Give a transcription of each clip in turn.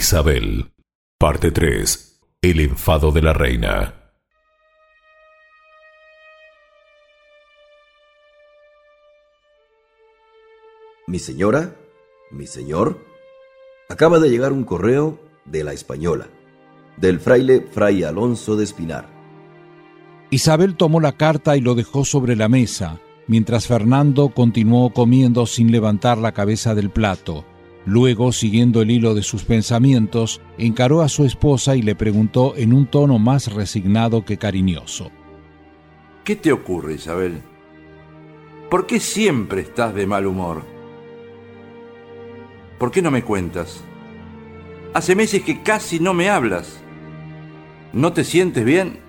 Isabel, parte 3. El enfado de la reina. Mi señora, mi señor, acaba de llegar un correo de la española, del fraile Fray Alonso de Espinar. Isabel tomó la carta y lo dejó sobre la mesa, mientras Fernando continuó comiendo sin levantar la cabeza del plato. Luego, siguiendo el hilo de sus pensamientos, encaró a su esposa y le preguntó en un tono más resignado que cariñoso. ¿Qué te ocurre, Isabel? ¿Por qué siempre estás de mal humor? ¿Por qué no me cuentas? Hace meses que casi no me hablas. ¿No te sientes bien?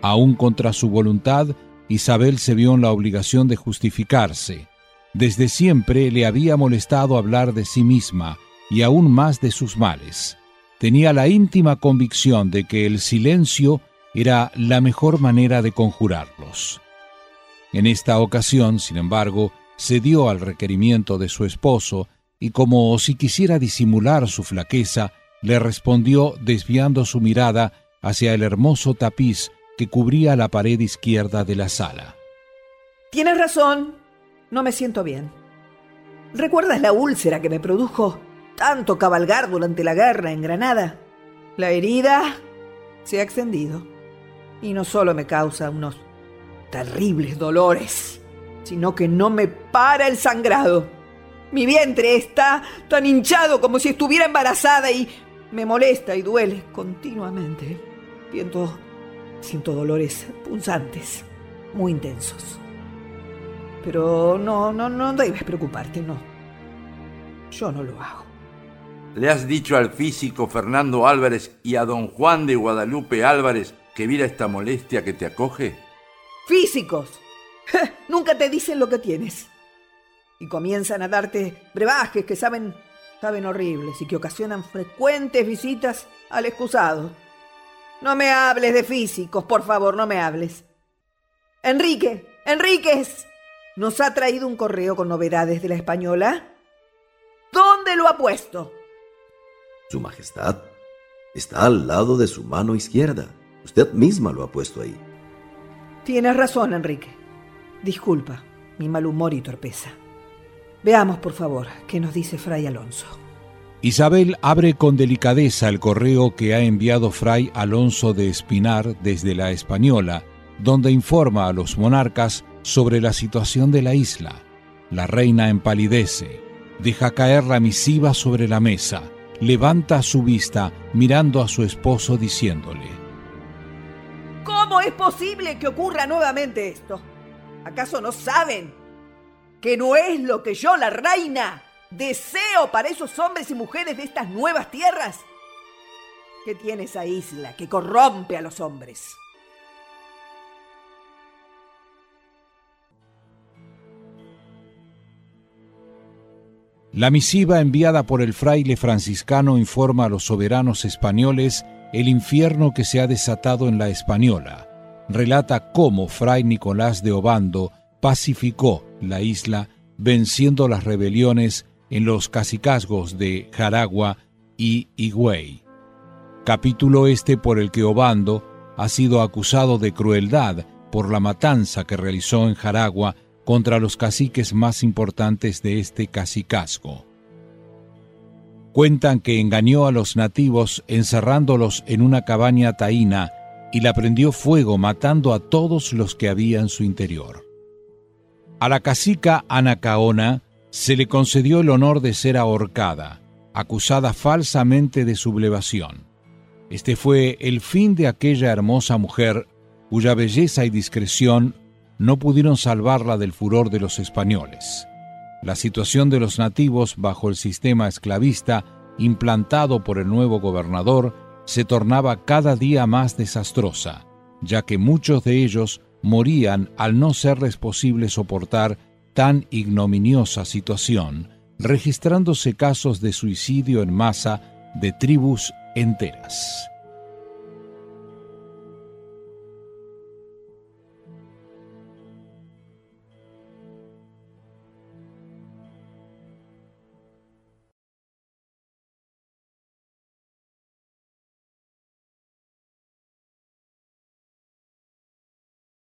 Aún contra su voluntad, Isabel se vio en la obligación de justificarse. Desde siempre le había molestado hablar de sí misma y aún más de sus males. Tenía la íntima convicción de que el silencio era la mejor manera de conjurarlos. En esta ocasión, sin embargo, cedió al requerimiento de su esposo y como si quisiera disimular su flaqueza, le respondió desviando su mirada hacia el hermoso tapiz que cubría la pared izquierda de la sala. Tienes razón, no me siento bien. ¿Recuerdas la úlcera que me produjo tanto cabalgar durante la guerra en Granada? La herida se ha extendido y no solo me causa unos terribles dolores, sino que no me para el sangrado. Mi vientre está tan hinchado como si estuviera embarazada y me molesta y duele continuamente. Siento, dolores punzantes, muy intensos. Pero no, no, no debes preocuparte, no. Yo no lo hago. ¿Le has dicho al físico Fernando Álvarez y a don Juan de Guadalupe Álvarez que mira esta molestia que te acoge? ¡Físicos! Nunca te dicen lo que tienes. Y comienzan a darte brebajes que saben, saben horribles y que ocasionan frecuentes visitas al excusado. No me hables de físicos, por favor, no me hables. Enrique, Enríquez, nos ha traído un correo con novedades de la española. ¿Dónde lo ha puesto? Su Majestad está al lado de su mano izquierda. Usted misma lo ha puesto ahí. Tienes razón, Enrique. Disculpa mi mal humor y torpeza. Veamos, por favor, qué nos dice Fray Alonso. Isabel abre con delicadeza el correo que ha enviado Fray Alonso de Espinar desde la Española, donde informa a los monarcas sobre la situación de la isla. La reina empalidece, deja caer la misiva sobre la mesa, levanta su vista mirando a su esposo diciéndole, ¿Cómo es posible que ocurra nuevamente esto? ¿Acaso no saben que no es lo que yo, la reina, deseo para esos hombres y mujeres de estas nuevas tierras? ¿Qué tiene esa isla que corrompe a los hombres? La misiva enviada por el fraile franciscano informa a los soberanos españoles el infierno que se ha desatado en la Española. Relata cómo Fray Nicolás de Obando pacificó la isla venciendo las rebeliones en los cacicazgos de Jaragua y Higüey. Capítulo este por el que Obando ha sido acusado de crueldad por la matanza que realizó en Jaragua contra los caciques más importantes de este cacicazgo. Cuentan que engañó a los nativos encerrándolos en una cabaña taína y la prendió fuego matando a todos los que había en su interior. A la cacica Anacaona se le concedió el honor de ser ahorcada, acusada falsamente de sublevación. Este fue el fin de aquella hermosa mujer cuya belleza y discreción no pudieron salvarla del furor de los españoles. La situación de los nativos bajo el sistema esclavista implantado por el nuevo gobernador se tornaba cada día más desastrosa, ya que muchos de ellos morían al no serles posible soportar tan ignominiosa situación, registrándose casos de suicidio en masa de tribus enteras.